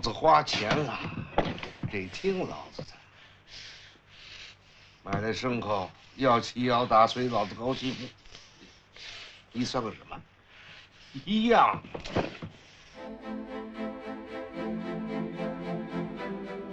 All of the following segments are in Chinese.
子花钱了，得听老子的。买来牲口要骑要打，随老子高兴。你算个什么？一样。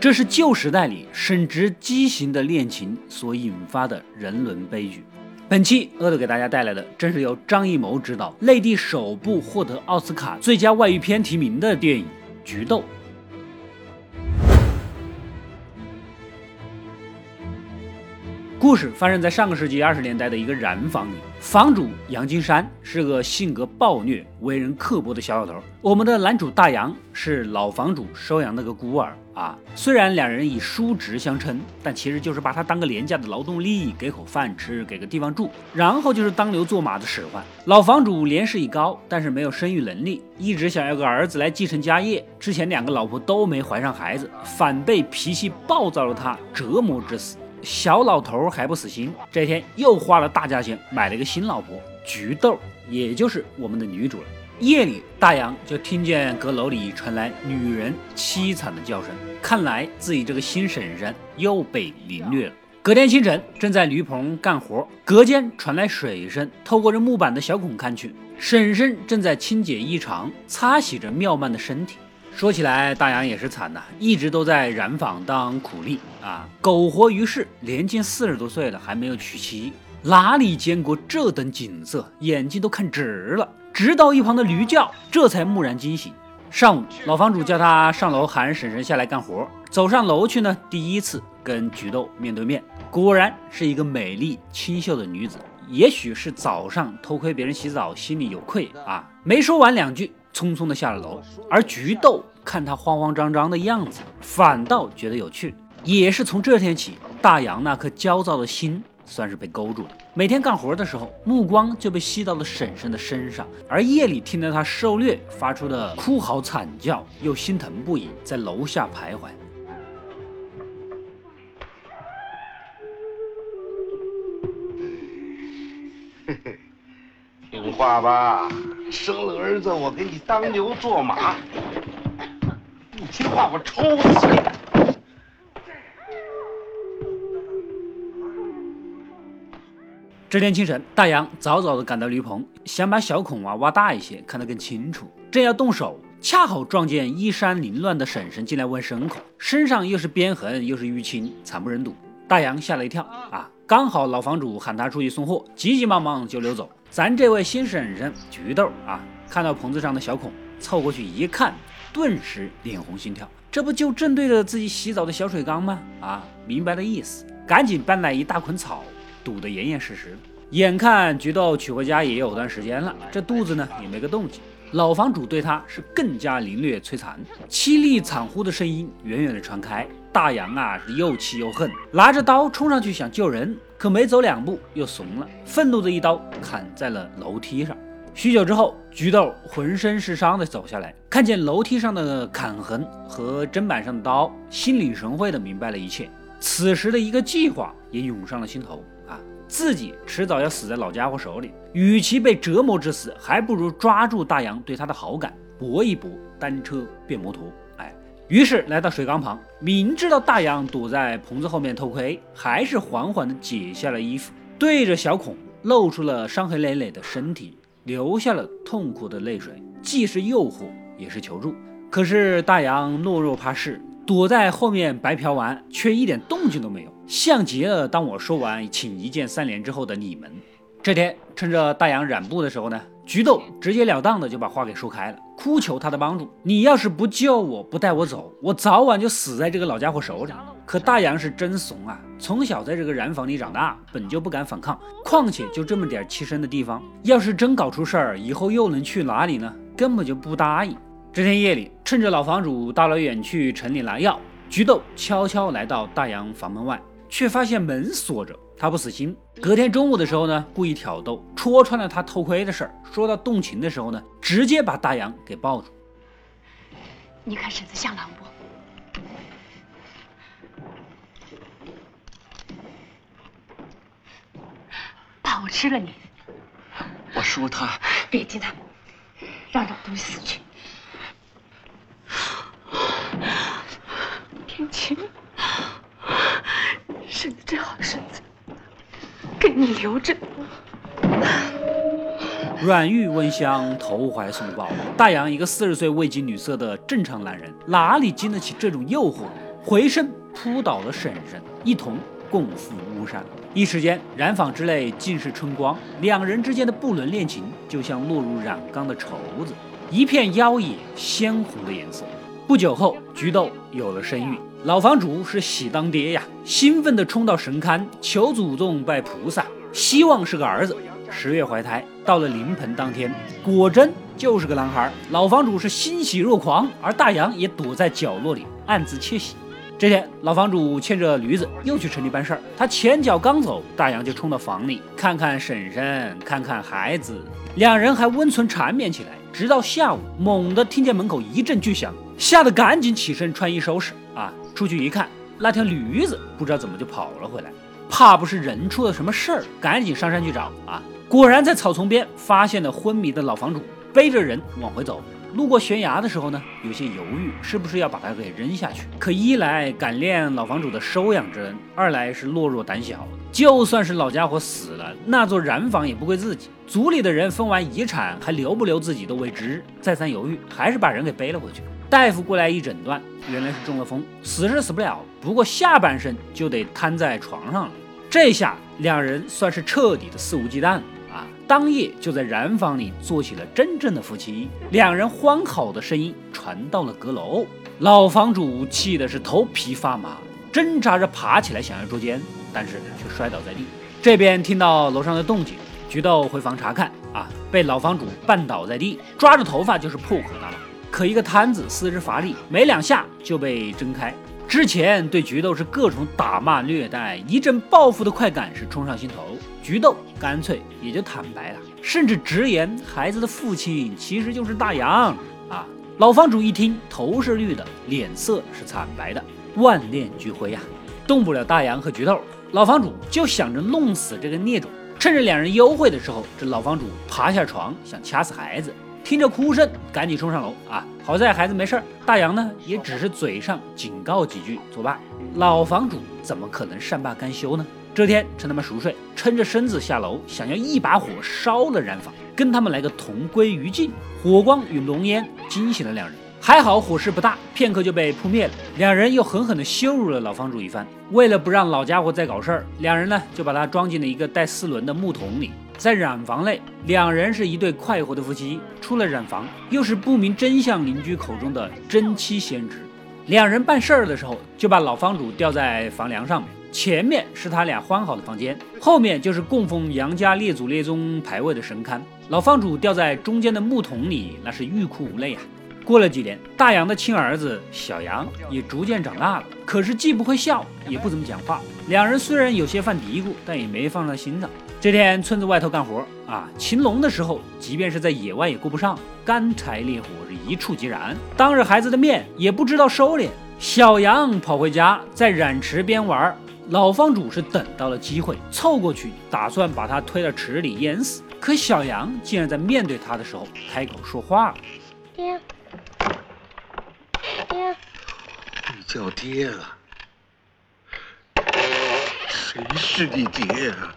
这是旧时代里深植畸形的恋情所引发的人伦悲剧。本期阿斗给大家带来的，正是由张艺谋执导、内地首部获得奥斯卡最佳外语片提名的电影《菊豆》。故事发生在上个世纪二十年代的一个染坊里，房主杨金山是个性格暴虐、为人刻薄的小老头。我们的男主大洋是老房主收养那个孤儿啊。虽然两人以叔侄相称，但其实就是把他当个廉价的劳动力，给口饭吃，给个地方住，然后就是当牛做马的使唤。老房主年事已高，但是没有生育能力，一直想要个儿子来继承家业。之前两个老婆都没怀上孩子，反被脾气暴躁的他折磨致死。小老头还不死心，这天又花了大价钱买了一个新老婆菊豆，也就是我们的女主了。夜里，大洋就听见阁楼里传来女人凄惨的叫声，看来自己这个新婶婶又被凌虐了。隔天清晨，正在驴棚干活，隔间传来水声，透过这木板的小孔看去，婶婶正在清洁衣裳，擦洗着妙曼的身体。说起来，大洋也是惨呐，一直都在染坊当苦力啊，苟活于世，年近四十多岁了还没有娶妻，哪里见过这等景色，眼睛都看直了。直到一旁的驴叫，这才蓦然惊醒。上午，老房主叫他上楼喊婶婶下来干活，走上楼去呢，第一次跟菊豆面对面，果然是一个美丽清秀的女子。也许是早上偷窥别人洗澡，心里有愧啊，没说完两句。匆匆的下了楼，而菊豆看他慌慌张张的样子，反倒觉得有趣。也是从这天起，大杨那颗焦躁的心算是被勾住了。每天干活的时候，目光就被吸到了婶婶的身上，而夜里听到她受虐发出的哭嚎惨叫，又心疼不已，在楼下徘徊。话吧。生了儿子，我给你当牛做马；不听话，我抽死你！这天清晨，大洋早早的赶到驴棚，想把小孔啊挖大一些，看得更清楚。正要动手，恰好撞见衣衫凌乱的婶婶进来问牲口，身上又是鞭痕又是淤青，惨不忍睹。大洋吓了一跳啊！刚好老房主喊他出去送货，急急忙忙就溜走。咱这位新婶婶菊豆啊，看到棚子上的小孔，凑过去一看，顿时脸红心跳。这不就正对着自己洗澡的小水缸吗？啊，明白了意思，赶紧搬来一大捆草，堵得严严实实。眼看菊豆娶回家也有段时间了，这肚子呢也没个动静。老房主对他是更加凌虐摧残，凄厉惨呼的声音远远的传开。大洋啊是又气又恨，拿着刀冲上去想救人。可没走两步又怂了，愤怒的一刀砍在了楼梯上。许久之后，菊豆浑身是伤的走下来，看见楼梯上的砍痕和砧板上的刀，心领神会的明白了一切。此时的一个计划也涌上了心头，自己迟早要死在老家伙手里，与其被折磨致死，还不如抓住大洋对他的好感，搏一搏，单车变摩托。哎于是来到水缸旁，明知道大洋躲在棚子后面偷窥，还是缓缓地解下了衣服，对着小孔露出了伤痕累累的身体，流下了痛苦的泪水，既是诱惑，也是求助。可是大洋懦弱怕事，躲在后面白嫖完，却一点动静都没有，像极了当我说完请一键三连之后的你们。这天趁着大洋染布的时候呢。菊豆直截了当的就把话给说开了，哭求他的帮助。你要是不救我，不带我走，我早晚就死在这个老家伙手里。可大洋是真怂啊，从小在这个染坊里长大，本就不敢反抗。况且就这么点栖身的地方，要是真搞出事儿，以后又能去哪里呢？根本就不答应。这天夜里，趁着老房主大老远去城里拿药，菊豆悄悄来到大洋房门外，却发现门锁着。他不死心，隔天中午的时候呢，故意挑逗，戳穿了他偷窥的事儿。说到动情的时候呢，直接把大洋给抱住。你看婶子像狼不？怕我吃了你？我说他别提他，让老东西死去。情，是你最好身子，给你留着。软玉温香，投怀送抱。大洋一个四十岁未经女色的正常男人，哪里经得起这种诱惑？回身扑倒了婶婶，一同共赴巫山。一时间，染坊之内尽是春光，两人之间的不伦恋情就像落入染缸的绸子，一片妖冶鲜红的颜色。不久后，菊豆有了身孕，老房主是喜当爹呀，兴奋地冲到神龛求祖宗拜菩萨，希望是个儿子。十月怀胎，到了临盆当天，果真就是个男孩。老房主是欣喜若狂，而大洋也躲在角落里暗自窃喜。这天，老房主牵着驴子又去城里办事儿，他前脚刚走，大洋就冲到房里看看婶婶，看看孩子，两人还温存缠绵起来。直到下午，猛地听见门口一阵巨响，吓得赶紧起身穿衣收拾啊，出去一看，那条驴子不知道怎么就跑了回来，怕不是人出了什么事儿，赶紧上山去找啊。果然在草丛边发现了昏迷的老房主，背着人往回走。路过悬崖的时候呢，有些犹豫，是不是要把他给扔下去？可一来感念老房主的收养之恩，二来是懦弱胆小。就算是老家伙死了，那座染坊也不归自己，族里的人分完遗产还留不留自己都未知。再三犹豫，还是把人给背了回去。大夫过来一诊断，原来是中了风，死是死不了，不过下半身就得瘫在床上了。这下两人算是彻底的肆无忌惮了。当夜就在染坊里做起了真正的夫妻，两人欢好的声音传到了阁楼，老房主气的是头皮发麻，挣扎着爬起来想要捉奸，但是却摔倒在地。这边听到楼上的动静，菊豆回房查看，啊，被老房主绊倒在地，抓着头发就是破口大骂。可一个瘫子四肢乏力，没两下就被挣开。之前对菊豆是各种打骂虐待，一阵报复的快感是冲上心头，菊豆干脆也就坦白了，甚至直言孩子的父亲其实就是大洋啊！老房主一听，头是绿的，脸色是惨白的，万念俱灰呀，动不了大洋和菊豆，老房主就想着弄死这个孽种。趁着两人幽会的时候，这老房主爬下床想掐死孩子。听着哭声，赶紧冲上楼啊！好在孩子没事儿，大洋呢也只是嘴上警告几句作罢。老房主怎么可能善罢甘休呢？这天趁他们熟睡，撑着身子下楼，想要一把火烧了染坊，跟他们来个同归于尽。火光与浓烟惊醒了两人，还好火势不大，片刻就被扑灭了。两人又狠狠地羞辱了老房主一番。为了不让老家伙再搞事儿，两人呢就把他装进了一个带四轮的木桶里。在染房内，两人是一对快活的夫妻。出了染房，又是不明真相邻居口中的真妻先知。两人办事儿的时候，就把老房主吊在房梁上面，前面是他俩欢好的房间，后面就是供奉杨家列祖列宗牌位的神龛。老房主吊在中间的木桶里，那是欲哭无泪啊。过了几年，大杨的亲儿子小杨也逐渐长大了，可是既不会笑，也不怎么讲话。两人虽然有些犯嘀咕，但也没放在心上。这天，村子外头干活啊，擒龙的时候，即便是在野外也顾不上，干柴烈火是一触即燃。当着孩子的面，也不知道收敛。小杨跑回家，在染池边玩，老房主是等到了机会，凑过去，打算把他推到池里淹死。可小杨竟然在面对他的时候开口说话了：“你叫爹啊？谁是你爹啊？”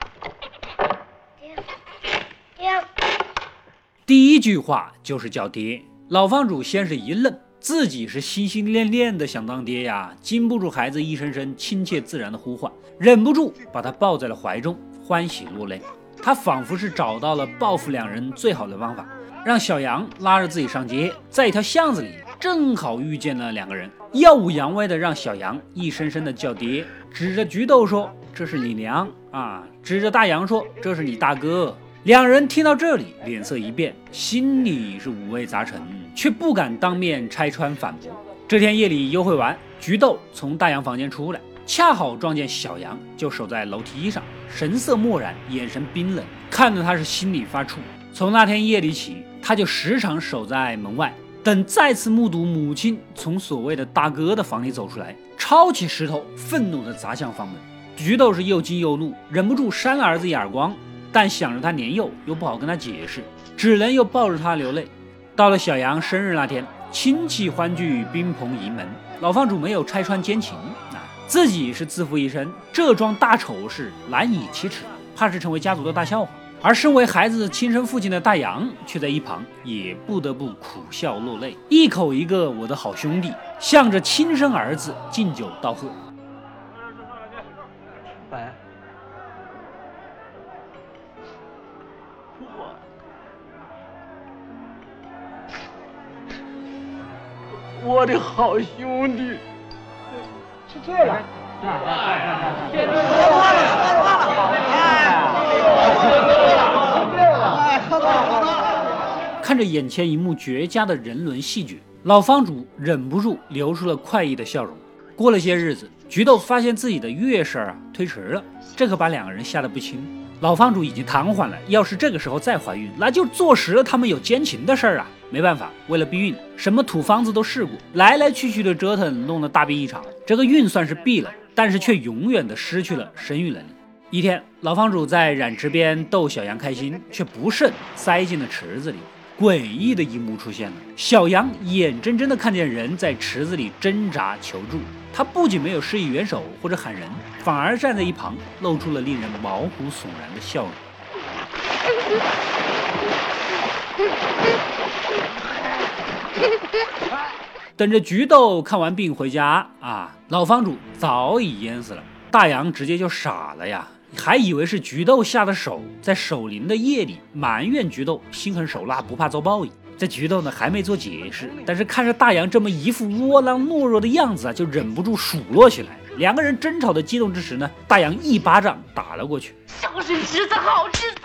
第一句话就是叫爹，老房主先是一愣，自己是心心念念的想当爹呀，禁不住孩子一声声亲切自然的呼唤，忍不住把他抱在了怀中，欢喜落泪。他仿佛是找到了报复两人最好的方法，让小杨拉着自己上街，在一条巷子里正好遇见了两个人，耀武扬威的让小杨一声声的叫爹，指着菊豆说这是你娘啊，指着大洋说这是你大哥。两人听到这里，脸色一变，心里是五味杂陈，却不敢当面拆穿反驳。这天夜里幽会完，菊豆从大洋房间出来，恰好撞见小杨就守在楼梯上，神色漠然，眼神冰冷，看得他是心里发怵。从那天夜里起，他就时常守在门外，等再次目睹母亲从所谓的大哥的房里走出来，抄起石头，愤怒地砸向房门。菊豆是又惊又怒，忍不住扇了儿子一耳光。但想着他年幼，又不好跟他解释，只能又抱着他流泪。到了小杨生日那天，亲戚欢聚，宾朋迎门。老房主没有拆穿奸情啊，自己是自负一生，这桩大丑事难以启齿，怕是成为家族的大笑话。而身为孩子亲生父亲的大洋，却在一旁也不得不苦笑落泪，一口一个我的好兄弟，向着亲生儿子敬酒道贺。哎，我我的好兄弟，吃醉了。看着眼前一幕绝佳的人伦戏剧，老房主忍不住流出了快意的笑容。过了些日子，菊豆发现自己的月事儿啊推迟了，这可把两个人吓得不轻。老房主已经瘫痪了，要是这个时候再怀孕，那就坐实了他们有奸情的事儿啊！没办法，为了避孕，什么土方子都试过，来来去去的折腾，弄得大病一场。这个孕算是避了，但是却永远的失去了生育能力。一天，老房主在染池边逗小羊开心，却不慎塞进了池子里。诡异的一幕出现了，小羊眼睁睁地看见人在池子里挣扎求助，他不仅没有施以援手或者喊人，反而站在一旁，露出了令人毛骨悚然的笑容。等着菊豆看完病回家啊，老房主早已淹死了，大洋直接就傻了呀。还以为是菊豆下的手，在守灵的夜里埋怨菊豆心狠手辣，不怕遭报应。这菊豆呢还没做解释，但是看着大洋这么一副窝囊懦弱的样子啊，就忍不住数落起来。两个人争吵的激动之时呢，大洋一巴掌打了过去。孝顺侄子，好侄子。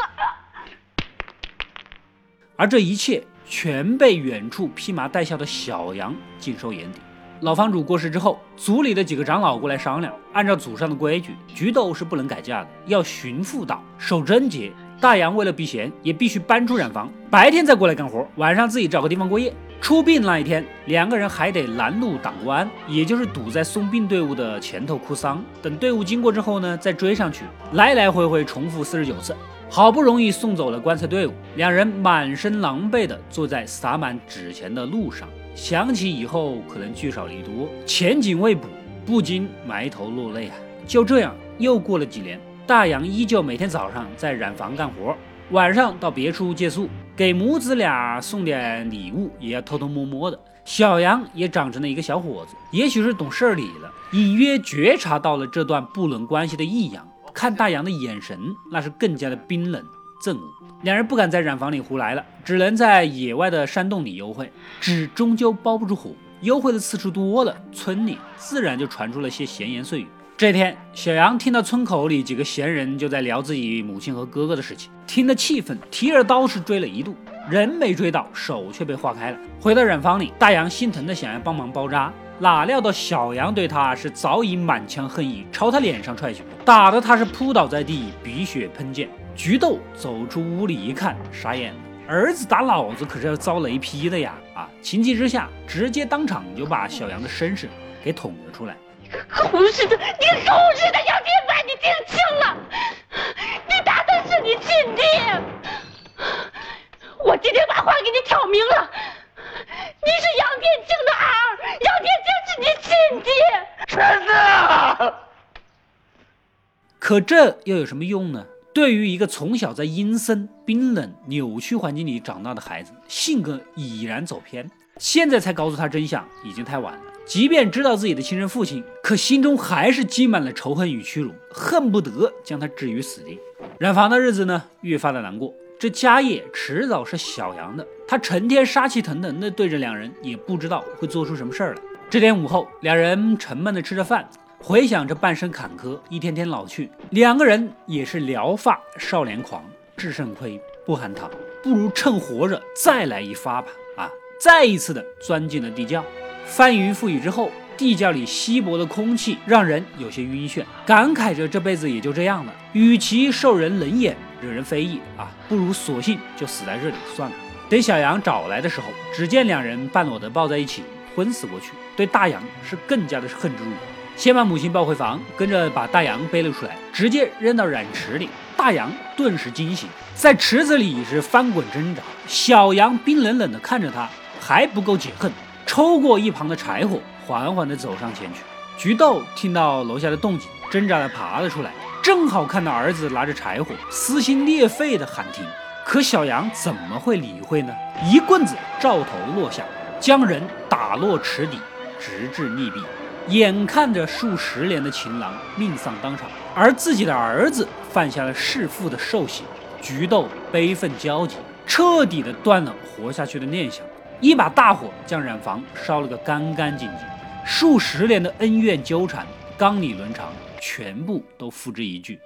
而这一切全被远处披麻戴孝的小羊尽收眼底。老房主过世之后，族里的几个长老过来商量，按照祖上的规矩，菊豆是不能改嫁的，要寻妇道，守贞节。大洋为了避嫌，也必须搬出染房，白天再过来干活，晚上自己找个地方过夜。出殡那一天，两个人还得拦路挡关，也就是堵在送殡队伍的前头哭丧。等队伍经过之后呢，再追上去，来来回回重复四十九次。好不容易送走了棺材队伍，两人满身狼狈地坐在撒满纸钱的路上。想起以后可能聚少离多，前景未卜，不禁埋头落泪啊！就这样，又过了几年，大洋依旧每天早上在染房干活，晚上到别处借宿，给母子俩送点礼物，也要偷偷摸摸的。小杨也长成了一个小伙子，也许是懂事理了，隐约觉察到了这段不伦关系的异样，看大洋的眼神那是更加的冰冷。憎恶，两人不敢在染房里胡来了，只能在野外的山洞里幽会。纸终究包不住火，幽会的次数多了，村里自然就传出了些闲言碎语。这天，小杨听到村口里几个闲人就在聊自己母亲和哥哥的事情，听得气愤，提着刀是追了一路，人没追到，手却被划开了。回到染房里，大杨心疼的想要帮忙包扎，哪料到小杨对他是早已满腔恨意，朝他脸上踹去，打得他是扑倒在地，鼻血喷溅。菊豆走出屋里一看，傻眼了。儿子打老子可是要遭雷劈的呀！啊，情急之下，直接当场就把小杨的身世给捅了出来。你个狗日的，你个狗日的杨天白，你听清了，你打的是你亲爹！我今天把话给你挑明了，你是杨天庆的儿，杨天庆是你亲爹。儿子，可这又有什么用呢？对于一个从小在阴森、冰冷、扭曲环境里长大的孩子，性格已然走偏，现在才告诉他真相，已经太晚了。即便知道自己的亲生父亲，可心中还是积满了仇恨与屈辱，恨不得将他置于死地。染房的日子呢，越发的难过。这家业迟早是小杨的，他成天杀气腾腾的对着两人，也不知道会做出什么事儿来。这天午后，两人沉闷的吃着饭。回想着半生坎坷，一天天老去，两个人也是聊发少年狂，智胜亏不含糖，不如趁活着再来一发吧！啊，再一次的钻进了地窖。翻云覆雨之后，地窖里稀薄的空气让人有些晕眩，感慨着这辈子也就这样了。与其受人冷眼，惹人非议啊，不如索性就死在这里算了。等小杨找来的时候，只见两人半裸的抱在一起，昏死过去。对大杨是更加的恨之入骨。先把母亲抱回房，跟着把大洋背了出来，直接扔到染池里。大洋顿时惊醒，在池子里是翻滚挣扎。小羊冰冷冷地看着他，还不够解恨，抽过一旁的柴火，缓缓地走上前去。菊豆听到楼下的动静，挣扎地爬了出来，正好看到儿子拿着柴火，撕心裂肺地喊停。可小杨怎么会理会呢？一棍子照头落下，将人打落池底，直至溺毙。眼看着数十年的情郎命丧当场，而自己的儿子犯下了弑父的兽行，菊豆悲愤交集，彻底的断了活下去的念想。一把大火将染房烧了个干干净净。数十年的恩怨纠缠、纲理伦常，全部都付之一炬。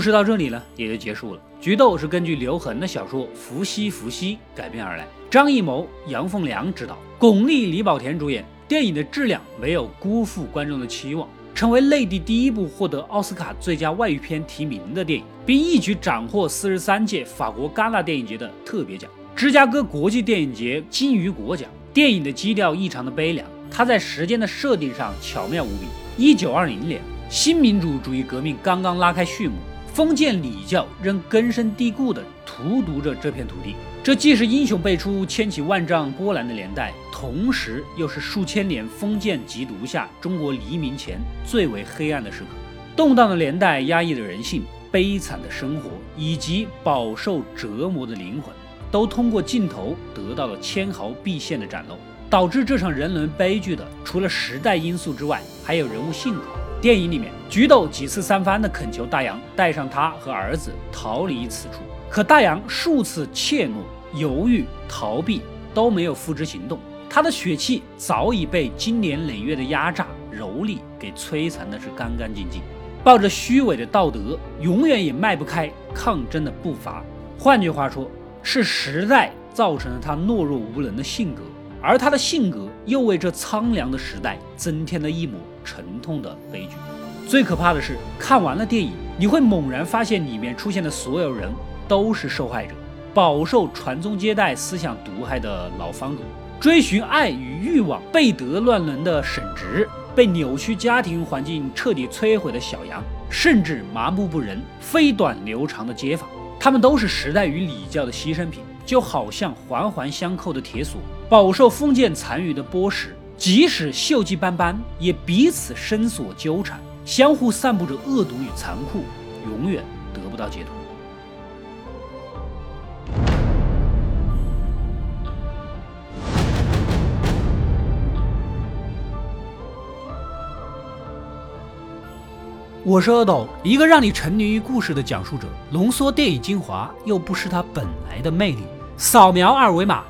故事到这里呢，也就结束了。菊豆是根据刘恒的小说《伏羲伏羲》改编而来，张艺谋、杨凤良执导，巩俐、李保田主演。电影的质量没有辜负观众的期望，成为内地第一部获得奥斯卡最佳外语片提名的电影，并一举斩获四十三届法国戛纳电影节的特别奖、芝加哥国际电影节金鱼国奖。电影的基调异常的悲凉，它在时间的设定上巧妙无比。一九二零年，新民主主义革命刚刚拉开序幕。封建礼教仍根深蒂固地荼毒着这片土地，这既是英雄辈出、千起万丈波澜的年代，同时又是数千年封建极毒下中国黎明前最为黑暗的时刻。动荡的年代、压抑的人性、悲惨的生活以及饱受折磨的灵魂，都通过镜头得到了纤毫毕现的展露。导致这场人伦悲剧的，除了时代因素之外，还有人物性格。电影里面，菊豆几次三番的恳求大洋带上他和儿子逃离此处，可大洋数次怯懦、犹豫、逃避，都没有付之行动。他的血气早已被经年累月的压榨、蹂躏给摧残的是干干净净。抱着虚伪的道德，永远也迈不开抗争的步伐。换句话说，是时代造成了他懦弱无能的性格，而他的性格又为这苍凉的时代增添了一抹。沉痛的悲剧，最可怕的是，看完了电影，你会猛然发现里面出现的所有人都是受害者，饱受传宗接代思想毒害的老房主，追寻爱与欲望背德乱伦的沈直，被扭曲家庭环境彻底摧毁的小杨，甚至麻木不仁、飞短流长的街坊，他们都是时代与礼教的牺牲品，就好像环环相扣的铁锁，饱受封建残余的剥蚀。即使锈迹斑斑，也彼此深锁纠缠，相互散布着恶毒与残酷，永远得不到解脱。我是阿斗，一个让你沉溺于故事的讲述者，浓缩电影精华，又不失它本来的魅力。扫描二维码，